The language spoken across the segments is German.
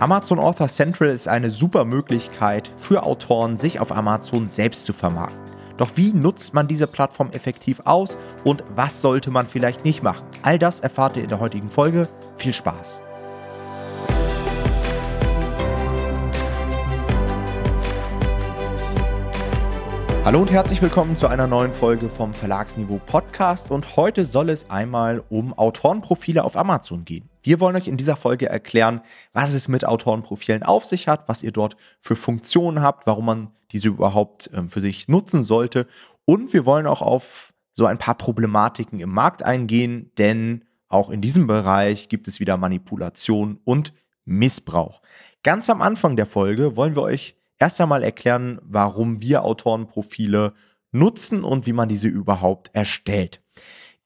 Amazon Author Central ist eine super Möglichkeit für Autoren, sich auf Amazon selbst zu vermarkten. Doch wie nutzt man diese Plattform effektiv aus und was sollte man vielleicht nicht machen? All das erfahrt ihr in der heutigen Folge. Viel Spaß! Hallo und herzlich willkommen zu einer neuen Folge vom Verlagsniveau Podcast und heute soll es einmal um Autorenprofile auf Amazon gehen. Wir wollen euch in dieser Folge erklären, was es mit Autorenprofilen auf sich hat, was ihr dort für Funktionen habt, warum man diese überhaupt ähm, für sich nutzen sollte. Und wir wollen auch auf so ein paar Problematiken im Markt eingehen, denn auch in diesem Bereich gibt es wieder Manipulation und Missbrauch. Ganz am Anfang der Folge wollen wir euch erst einmal erklären, warum wir Autorenprofile nutzen und wie man diese überhaupt erstellt.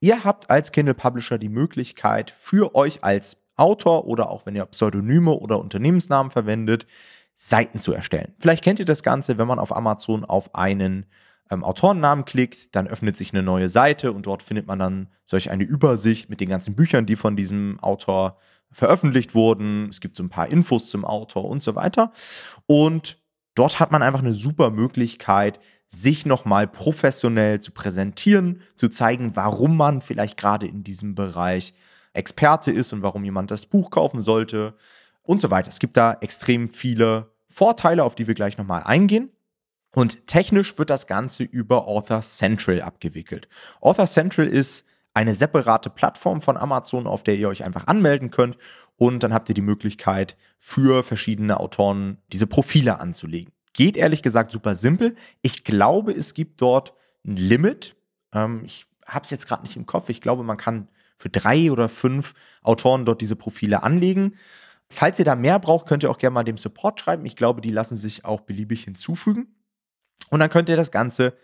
Ihr habt als Kindle Publisher die Möglichkeit, für euch als Autor oder auch wenn ihr Pseudonyme oder Unternehmensnamen verwendet, Seiten zu erstellen. Vielleicht kennt ihr das Ganze, wenn man auf Amazon auf einen ähm, Autorennamen klickt, dann öffnet sich eine neue Seite und dort findet man dann solch eine Übersicht mit den ganzen Büchern, die von diesem Autor veröffentlicht wurden. Es gibt so ein paar Infos zum Autor und so weiter. Und dort hat man einfach eine super Möglichkeit, sich nochmal professionell zu präsentieren, zu zeigen, warum man vielleicht gerade in diesem Bereich Experte ist und warum jemand das Buch kaufen sollte und so weiter. Es gibt da extrem viele Vorteile, auf die wir gleich nochmal eingehen. Und technisch wird das Ganze über Author Central abgewickelt. Author Central ist eine separate Plattform von Amazon, auf der ihr euch einfach anmelden könnt und dann habt ihr die Möglichkeit, für verschiedene Autoren diese Profile anzulegen. Geht ehrlich gesagt super simpel. Ich glaube, es gibt dort ein Limit. Ähm, ich habe es jetzt gerade nicht im Kopf. Ich glaube, man kann für drei oder fünf Autoren dort diese Profile anlegen. Falls ihr da mehr braucht, könnt ihr auch gerne mal dem Support schreiben. Ich glaube, die lassen sich auch beliebig hinzufügen. Und dann könnt ihr das Ganze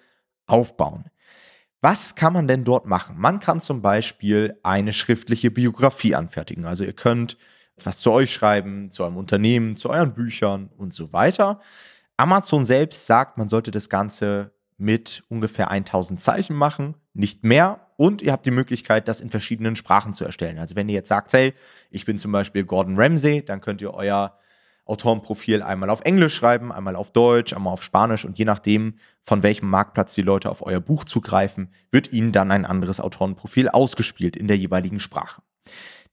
aufbauen. Was kann man denn dort machen? Man kann zum Beispiel eine schriftliche Biografie anfertigen. Also ihr könnt was zu euch schreiben, zu eurem Unternehmen, zu euren Büchern und so weiter. Amazon selbst sagt, man sollte das Ganze mit ungefähr 1000 Zeichen machen, nicht mehr. Und ihr habt die Möglichkeit, das in verschiedenen Sprachen zu erstellen. Also wenn ihr jetzt sagt, hey, ich bin zum Beispiel Gordon Ramsay, dann könnt ihr euer Autorenprofil einmal auf Englisch schreiben, einmal auf Deutsch, einmal auf Spanisch und je nachdem, von welchem Marktplatz die Leute auf euer Buch zugreifen, wird ihnen dann ein anderes Autorenprofil ausgespielt in der jeweiligen Sprache.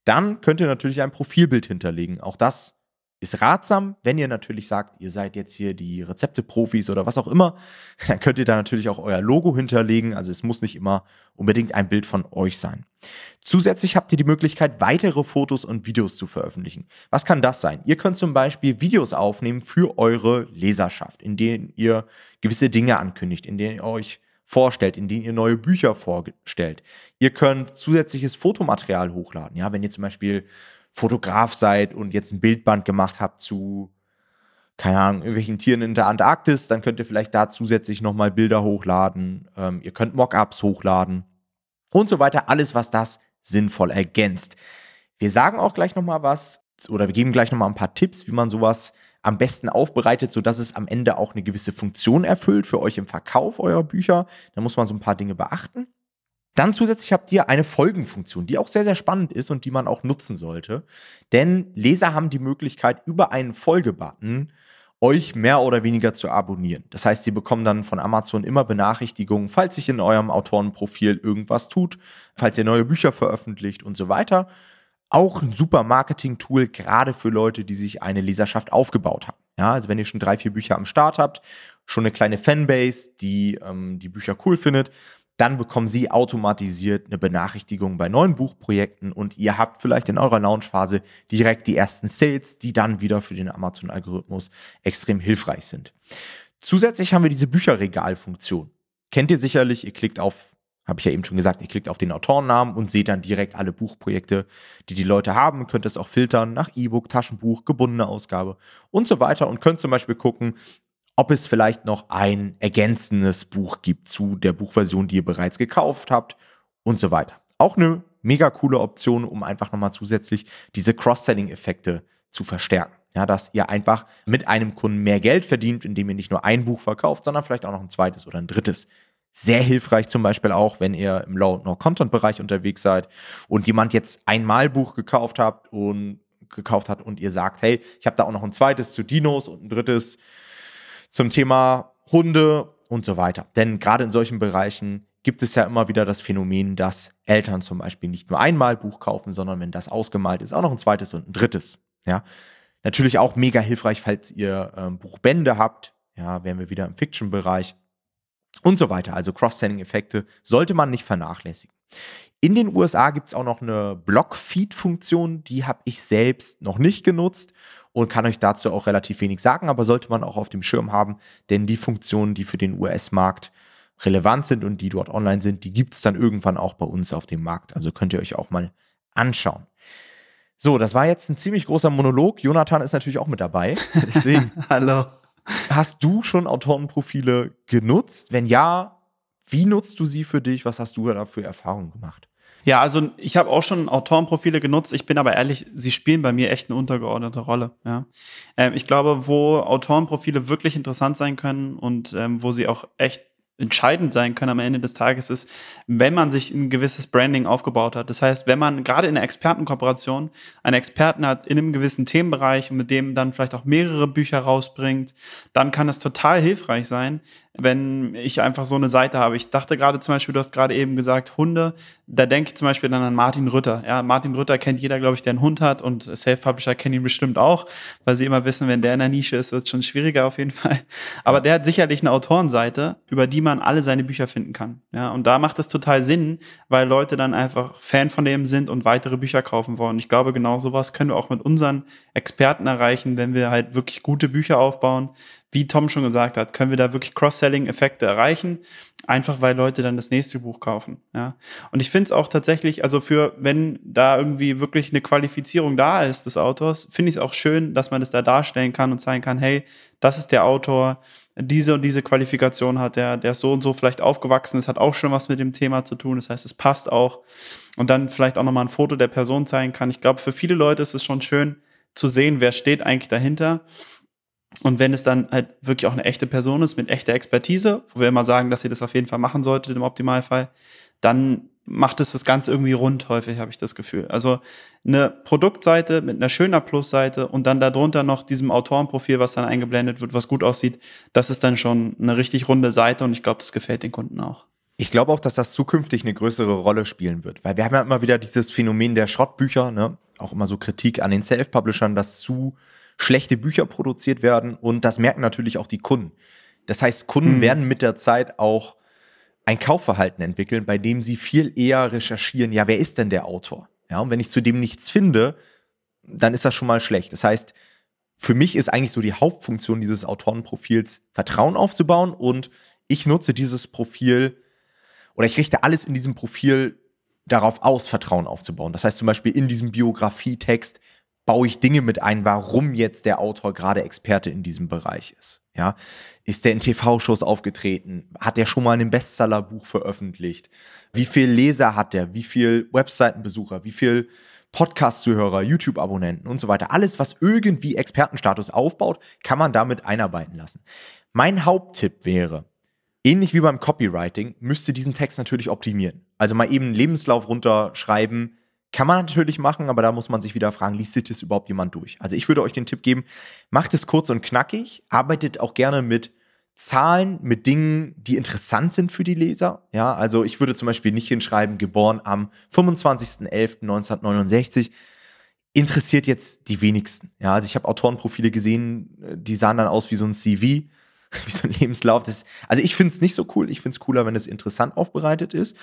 Dann könnt ihr natürlich ein Profilbild hinterlegen. Auch das ist ratsam, wenn ihr natürlich sagt, ihr seid jetzt hier die Rezepte-Profis oder was auch immer, dann könnt ihr da natürlich auch euer Logo hinterlegen. Also es muss nicht immer unbedingt ein Bild von euch sein. Zusätzlich habt ihr die Möglichkeit, weitere Fotos und Videos zu veröffentlichen. Was kann das sein? Ihr könnt zum Beispiel Videos aufnehmen für eure Leserschaft, in denen ihr gewisse Dinge ankündigt, in denen ihr euch vorstellt, in denen ihr neue Bücher vorstellt. Ihr könnt zusätzliches Fotomaterial hochladen. Ja, wenn ihr zum Beispiel Fotograf seid und jetzt ein Bildband gemacht habt zu, keine Ahnung, irgendwelchen Tieren in der Antarktis, dann könnt ihr vielleicht da zusätzlich nochmal Bilder hochladen. Ähm, ihr könnt Mockups hochladen und so weiter. Alles, was das sinnvoll ergänzt. Wir sagen auch gleich nochmal was oder wir geben gleich nochmal ein paar Tipps, wie man sowas am besten aufbereitet, sodass es am Ende auch eine gewisse Funktion erfüllt für euch im Verkauf eurer Bücher. Da muss man so ein paar Dinge beachten. Dann zusätzlich habt ihr eine Folgenfunktion, die auch sehr, sehr spannend ist und die man auch nutzen sollte. Denn Leser haben die Möglichkeit, über einen Folgebutton euch mehr oder weniger zu abonnieren. Das heißt, sie bekommen dann von Amazon immer Benachrichtigungen, falls sich in eurem Autorenprofil irgendwas tut, falls ihr neue Bücher veröffentlicht und so weiter. Auch ein super Marketing-Tool, gerade für Leute, die sich eine Leserschaft aufgebaut haben. Ja, also wenn ihr schon drei, vier Bücher am Start habt, schon eine kleine Fanbase, die ähm, die Bücher cool findet, dann bekommen Sie automatisiert eine Benachrichtigung bei neuen Buchprojekten und ihr habt vielleicht in eurer Launchphase direkt die ersten Sales, die dann wieder für den Amazon-Algorithmus extrem hilfreich sind. Zusätzlich haben wir diese Bücherregalfunktion. Kennt ihr sicherlich, ihr klickt auf, habe ich ja eben schon gesagt, ihr klickt auf den Autorennamen und seht dann direkt alle Buchprojekte, die die Leute haben. Könnt es auch filtern nach E-Book, Taschenbuch, gebundene Ausgabe und so weiter und könnt zum Beispiel gucken, ob es vielleicht noch ein ergänzendes Buch gibt zu der Buchversion, die ihr bereits gekauft habt und so weiter. Auch eine mega coole Option, um einfach nochmal zusätzlich diese Cross-Selling-Effekte zu verstärken. Ja, dass ihr einfach mit einem Kunden mehr Geld verdient, indem ihr nicht nur ein Buch verkauft, sondern vielleicht auch noch ein zweites oder ein drittes. Sehr hilfreich zum Beispiel auch, wenn ihr im Low-No-Content-Bereich unterwegs seid und jemand jetzt einmal Buch gekauft habt und gekauft hat und ihr sagt, hey, ich habe da auch noch ein zweites zu Dinos und ein drittes zum Thema Hunde und so weiter. Denn gerade in solchen Bereichen gibt es ja immer wieder das Phänomen, dass Eltern zum Beispiel nicht nur einmal Buch kaufen, sondern wenn das ausgemalt ist, auch noch ein zweites und ein drittes. Ja, natürlich auch mega hilfreich, falls ihr ähm, Buchbände habt. Ja, wären wir wieder im Fiction-Bereich und so weiter. Also Cross-Selling-Effekte sollte man nicht vernachlässigen. In den USA gibt es auch noch eine Block-Feed-Funktion, die habe ich selbst noch nicht genutzt und kann euch dazu auch relativ wenig sagen, aber sollte man auch auf dem Schirm haben, denn die Funktionen, die für den US-Markt relevant sind und die dort online sind, die gibt es dann irgendwann auch bei uns auf dem Markt. Also könnt ihr euch auch mal anschauen. So, das war jetzt ein ziemlich großer Monolog. Jonathan ist natürlich auch mit dabei. Deswegen. Hallo. Hast du schon Autorenprofile genutzt? Wenn ja, wie nutzt du sie für dich? Was hast du da für Erfahrungen gemacht? Ja, also ich habe auch schon Autorenprofile genutzt. Ich bin aber ehrlich, sie spielen bei mir echt eine untergeordnete Rolle. Ja. Ähm, ich glaube, wo Autorenprofile wirklich interessant sein können und ähm, wo sie auch echt entscheidend sein können am Ende des Tages ist, wenn man sich ein gewisses Branding aufgebaut hat. Das heißt, wenn man gerade in einer Expertenkooperation einen Experten hat in einem gewissen Themenbereich und mit dem dann vielleicht auch mehrere Bücher rausbringt, dann kann das total hilfreich sein, wenn ich einfach so eine Seite habe. Ich dachte gerade zum Beispiel, du hast gerade eben gesagt, Hunde. Da denke ich zum Beispiel dann an Martin Rütter. Ja, Martin Rütter kennt jeder, glaube ich, der einen Hund hat und Self-Publisher kennen ihn bestimmt auch, weil sie immer wissen, wenn der in der Nische ist, wird es schon schwieriger auf jeden Fall. Aber der hat sicherlich eine Autorenseite, über die man alle seine Bücher finden kann. Ja, und da macht es total Sinn, weil Leute dann einfach Fan von dem sind und weitere Bücher kaufen wollen. Ich glaube, genau sowas können wir auch mit unseren Experten erreichen, wenn wir halt wirklich gute Bücher aufbauen, wie Tom schon gesagt hat, können wir da wirklich Cross-Selling-Effekte erreichen, einfach weil Leute dann das nächste Buch kaufen. Ja. Und ich finde es auch tatsächlich, also für, wenn da irgendwie wirklich eine Qualifizierung da ist des Autors, finde ich es auch schön, dass man das da darstellen kann und zeigen kann, hey, das ist der Autor, diese und diese Qualifikation hat er, der ist so und so vielleicht aufgewachsen, es hat auch schon was mit dem Thema zu tun, das heißt, es passt auch. Und dann vielleicht auch nochmal ein Foto der Person zeigen kann. Ich glaube, für viele Leute ist es schon schön zu sehen, wer steht eigentlich dahinter. Und wenn es dann halt wirklich auch eine echte Person ist mit echter Expertise, wo wir immer sagen, dass sie das auf jeden Fall machen sollte im Optimalfall, dann macht es das Ganze irgendwie rund häufig, habe ich das Gefühl. Also eine Produktseite mit einer schöner Plusseite und dann darunter noch diesem Autorenprofil, was dann eingeblendet wird, was gut aussieht, das ist dann schon eine richtig runde Seite und ich glaube, das gefällt den Kunden auch. Ich glaube auch, dass das zukünftig eine größere Rolle spielen wird, weil wir haben ja immer wieder dieses Phänomen der Schrottbücher, ne? auch immer so Kritik an den Self-Publishern, dass zu schlechte Bücher produziert werden und das merken natürlich auch die Kunden. Das heißt, Kunden mhm. werden mit der Zeit auch ein Kaufverhalten entwickeln, bei dem sie viel eher recherchieren, ja, wer ist denn der Autor? Ja, und wenn ich zu dem nichts finde, dann ist das schon mal schlecht. Das heißt, für mich ist eigentlich so die Hauptfunktion dieses Autorenprofils Vertrauen aufzubauen und ich nutze dieses Profil oder ich richte alles in diesem Profil darauf aus, Vertrauen aufzubauen. Das heißt zum Beispiel in diesem Biografietext baue ich Dinge mit ein, warum jetzt der Autor gerade Experte in diesem Bereich ist. Ja, ist der in TV-Shows aufgetreten? Hat er schon mal ein Bestsellerbuch veröffentlicht? Wie viel Leser hat er? Wie viel Webseitenbesucher? Wie viel Podcast-Zuhörer, YouTube-Abonnenten und so weiter? Alles, was irgendwie Expertenstatus aufbaut, kann man damit einarbeiten lassen. Mein Haupttipp wäre, ähnlich wie beim Copywriting, müsste diesen Text natürlich optimieren. Also mal eben einen Lebenslauf runterschreiben, kann man natürlich machen, aber da muss man sich wieder fragen, liest das überhaupt jemand durch? Also ich würde euch den Tipp geben, macht es kurz und knackig, arbeitet auch gerne mit Zahlen, mit Dingen, die interessant sind für die Leser. Ja, also ich würde zum Beispiel nicht hinschreiben, geboren am 25.11.1969. Interessiert jetzt die wenigsten. Ja, also ich habe Autorenprofile gesehen, die sahen dann aus wie so ein CV, wie so ein Lebenslauf. Das, also ich finde es nicht so cool. Ich finde es cooler, wenn es interessant aufbereitet ist.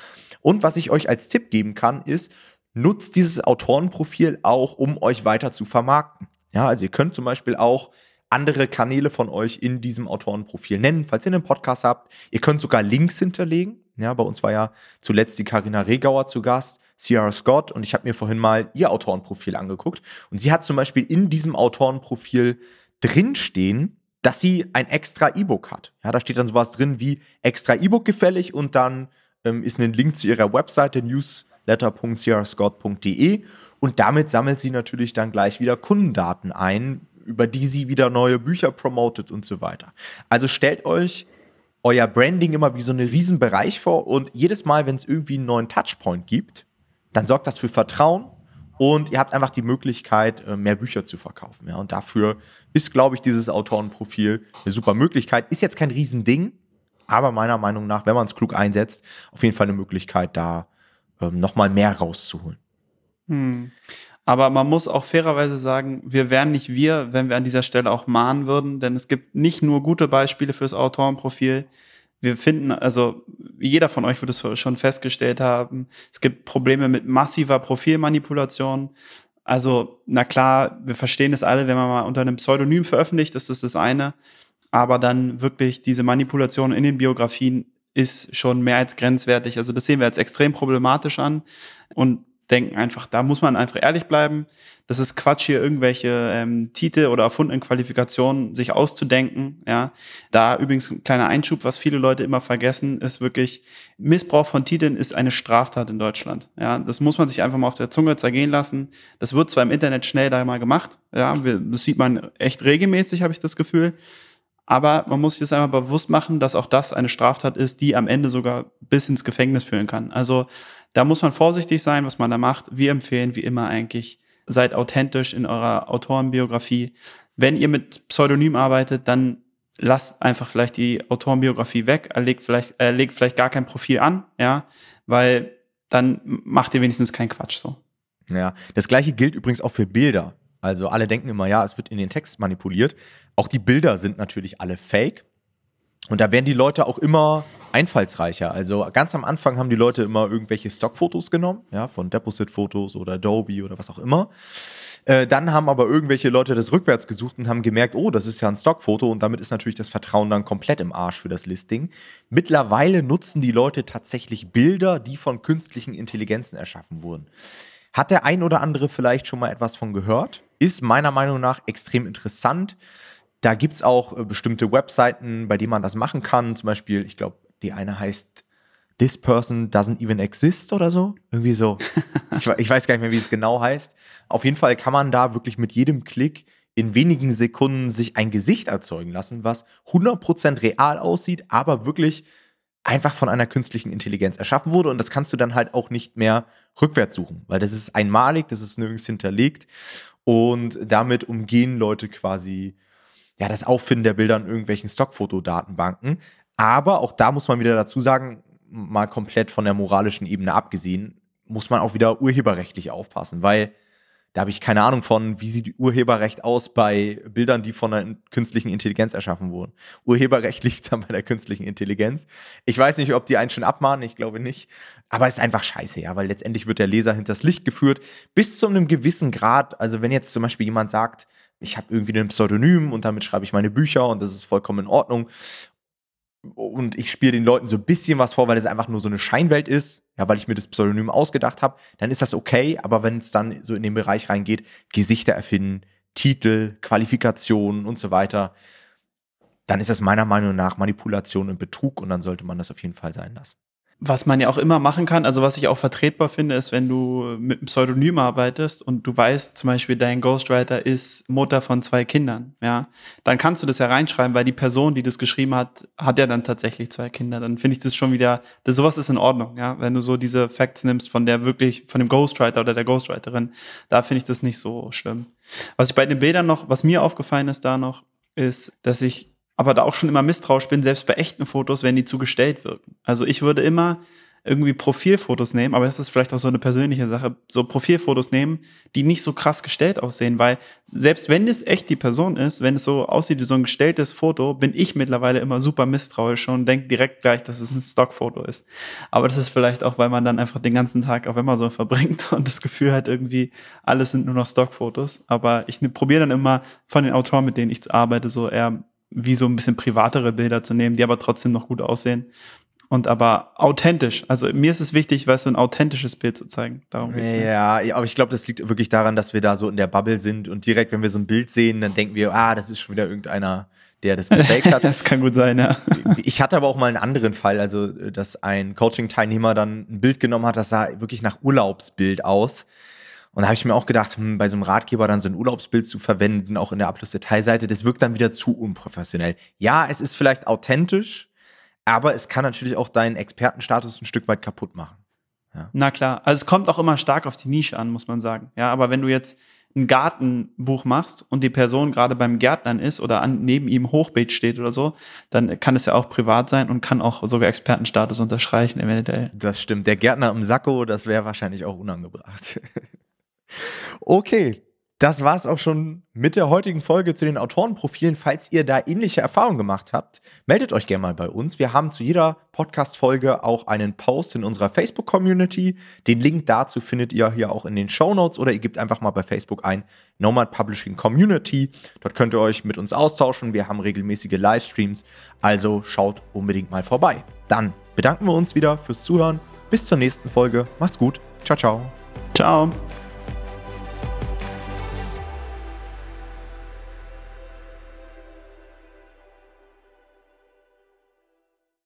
Und was ich euch als Tipp geben kann, ist, nutzt dieses Autorenprofil auch, um euch weiter zu vermarkten. Ja, also ihr könnt zum Beispiel auch andere Kanäle von euch in diesem Autorenprofil nennen, falls ihr einen Podcast habt. Ihr könnt sogar Links hinterlegen. Ja, bei uns war ja zuletzt die Karina Regauer zu Gast, Sierra Scott, und ich habe mir vorhin mal ihr Autorenprofil angeguckt. Und sie hat zum Beispiel in diesem Autorenprofil drinstehen, dass sie ein extra E-Book hat. Ja, da steht dann sowas drin wie extra E-Book gefällig und dann ähm, ist ein Link zu ihrer Webseite, News letter.crascott.de und damit sammelt sie natürlich dann gleich wieder Kundendaten ein, über die sie wieder neue Bücher promotet und so weiter. Also stellt euch euer Branding immer wie so einen riesen Bereich vor und jedes Mal, wenn es irgendwie einen neuen Touchpoint gibt, dann sorgt das für Vertrauen und ihr habt einfach die Möglichkeit, äh, mehr Bücher zu verkaufen. Ja? Und dafür ist, glaube ich, dieses Autorenprofil eine super Möglichkeit. Ist jetzt kein Riesending, aber meiner Meinung nach, wenn man es klug einsetzt, auf jeden Fall eine Möglichkeit, da ähm, nochmal mehr rauszuholen. Hm. Aber man muss auch fairerweise sagen, wir wären nicht wir, wenn wir an dieser Stelle auch mahnen würden, denn es gibt nicht nur gute Beispiele fürs Autorenprofil. Wir finden, also jeder von euch wird es schon festgestellt haben, es gibt Probleme mit massiver Profilmanipulation. Also, na klar, wir verstehen es alle, wenn man mal unter einem Pseudonym veröffentlicht, ist das das eine. Aber dann wirklich diese Manipulation in den Biografien ist schon mehr als grenzwertig. Also das sehen wir als extrem problematisch an. Und denken einfach, da muss man einfach ehrlich bleiben. Das ist Quatsch, hier irgendwelche ähm, Titel oder erfundenen Qualifikationen sich auszudenken. Ja, da übrigens ein kleiner Einschub, was viele Leute immer vergessen, ist wirklich Missbrauch von Titeln ist eine Straftat in Deutschland. Ja, das muss man sich einfach mal auf der Zunge zergehen lassen. Das wird zwar im Internet schnell da mal gemacht. Ja, das sieht man echt regelmäßig, habe ich das Gefühl. Aber man muss sich das einmal bewusst machen, dass auch das eine Straftat ist, die am Ende sogar bis ins Gefängnis führen kann. Also da muss man vorsichtig sein, was man da macht. Wir empfehlen wie immer eigentlich, seid authentisch in eurer Autorenbiografie. Wenn ihr mit Pseudonym arbeitet, dann lasst einfach vielleicht die Autorenbiografie weg, legt vielleicht, er legt vielleicht gar kein Profil an, ja, weil dann macht ihr wenigstens keinen Quatsch so. Ja, das gleiche gilt übrigens auch für Bilder. Also alle denken immer, ja, es wird in den Text manipuliert. Auch die Bilder sind natürlich alle fake. Und da werden die Leute auch immer einfallsreicher. Also ganz am Anfang haben die Leute immer irgendwelche Stockfotos genommen, ja, von Deposit-Fotos oder Adobe oder was auch immer. Äh, dann haben aber irgendwelche Leute das rückwärts gesucht und haben gemerkt, oh, das ist ja ein Stockfoto und damit ist natürlich das Vertrauen dann komplett im Arsch für das Listing. Mittlerweile nutzen die Leute tatsächlich Bilder, die von künstlichen Intelligenzen erschaffen wurden. Hat der ein oder andere vielleicht schon mal etwas von gehört? Ist meiner Meinung nach extrem interessant. Da gibt es auch äh, bestimmte Webseiten, bei denen man das machen kann. Zum Beispiel, ich glaube, die eine heißt This Person Doesn't Even Exist oder so. Irgendwie so. ich, ich weiß gar nicht mehr, wie es genau heißt. Auf jeden Fall kann man da wirklich mit jedem Klick in wenigen Sekunden sich ein Gesicht erzeugen lassen, was 100% real aussieht, aber wirklich einfach von einer künstlichen Intelligenz erschaffen wurde. Und das kannst du dann halt auch nicht mehr rückwärts suchen, weil das ist einmalig, das ist nirgends hinterlegt. Und damit umgehen Leute quasi ja, das Auffinden der Bilder in irgendwelchen Stockfotodatenbanken. Aber auch da muss man wieder dazu sagen, mal komplett von der moralischen Ebene abgesehen, muss man auch wieder urheberrechtlich aufpassen, weil da habe ich keine Ahnung von, wie sieht Urheberrecht aus bei Bildern, die von einer künstlichen Intelligenz erschaffen wurden. Urheberrecht liegt dann bei der künstlichen Intelligenz. Ich weiß nicht, ob die einen schon abmahnen, ich glaube nicht. Aber es ist einfach scheiße, ja, weil letztendlich wird der Leser hinters Licht geführt, bis zu einem gewissen Grad. Also wenn jetzt zum Beispiel jemand sagt, ich habe irgendwie ein Pseudonym und damit schreibe ich meine Bücher und das ist vollkommen in Ordnung. Und ich spiele den Leuten so ein bisschen was vor, weil es einfach nur so eine Scheinwelt ist, ja, weil ich mir das Pseudonym ausgedacht habe, dann ist das okay. Aber wenn es dann so in den Bereich reingeht, Gesichter erfinden, Titel, Qualifikationen und so weiter, dann ist das meiner Meinung nach Manipulation und Betrug und dann sollte man das auf jeden Fall sein lassen. Was man ja auch immer machen kann, also was ich auch vertretbar finde, ist, wenn du mit einem Pseudonym arbeitest und du weißt, zum Beispiel dein Ghostwriter ist Mutter von zwei Kindern, ja, dann kannst du das ja reinschreiben, weil die Person, die das geschrieben hat, hat ja dann tatsächlich zwei Kinder. Dann finde ich das schon wieder, das, sowas ist in Ordnung, ja, wenn du so diese Facts nimmst von der wirklich, von dem Ghostwriter oder der Ghostwriterin, da finde ich das nicht so schlimm. Was ich bei den Bildern noch, was mir aufgefallen ist da noch, ist, dass ich aber da auch schon immer misstrauisch bin, selbst bei echten Fotos, wenn die zu gestellt wirken. Also ich würde immer irgendwie Profilfotos nehmen, aber das ist vielleicht auch so eine persönliche Sache, so Profilfotos nehmen, die nicht so krass gestellt aussehen, weil selbst wenn es echt die Person ist, wenn es so aussieht wie so ein gestelltes Foto, bin ich mittlerweile immer super misstrauisch und denke direkt gleich, dass es ein Stockfoto ist. Aber das ist vielleicht auch, weil man dann einfach den ganzen Tag auf Amazon verbringt und das Gefühl hat irgendwie, alles sind nur noch Stockfotos. Aber ich probiere dann immer von den Autoren, mit denen ich arbeite, so eher wie so ein bisschen privatere Bilder zu nehmen, die aber trotzdem noch gut aussehen. Und aber authentisch. Also mir ist es wichtig, weißt du, ein authentisches Bild zu zeigen. Darum geht's mir. Ja, aber ich glaube, das liegt wirklich daran, dass wir da so in der Bubble sind und direkt, wenn wir so ein Bild sehen, dann denken wir, ah, das ist schon wieder irgendeiner, der das gefaked hat. das kann gut sein, ja. Ich hatte aber auch mal einen anderen Fall, also dass ein Coaching-Teilnehmer dann ein Bild genommen hat, das sah wirklich nach Urlaubsbild aus. Und da habe ich mir auch gedacht, hm, bei so einem Ratgeber dann so ein Urlaubsbild zu verwenden, auch in der Abschlussdetailseite, das wirkt dann wieder zu unprofessionell. Ja, es ist vielleicht authentisch, aber es kann natürlich auch deinen Expertenstatus ein Stück weit kaputt machen. Ja. Na klar, also es kommt auch immer stark auf die Nische an, muss man sagen. Ja, aber wenn du jetzt ein Gartenbuch machst und die Person gerade beim Gärtnern ist oder an, neben ihm Hochbeet steht oder so, dann kann es ja auch privat sein und kann auch sogar Expertenstatus unterstreichen eventuell. Das stimmt. Der Gärtner im Sakko, das wäre wahrscheinlich auch unangebracht. okay, das war es auch schon mit der heutigen Folge zu den Autorenprofilen. Falls ihr da ähnliche Erfahrungen gemacht habt, meldet euch gerne mal bei uns. Wir haben zu jeder Podcast-Folge auch einen Post in unserer Facebook-Community. Den Link dazu findet ihr hier auch in den Show Notes oder ihr gebt einfach mal bei Facebook ein Nomad Publishing Community. Dort könnt ihr euch mit uns austauschen. Wir haben regelmäßige Livestreams, also schaut unbedingt mal vorbei. Dann bedanken wir uns wieder fürs Zuhören. Bis zur nächsten Folge. Macht's gut. Ciao, ciao. Ciao.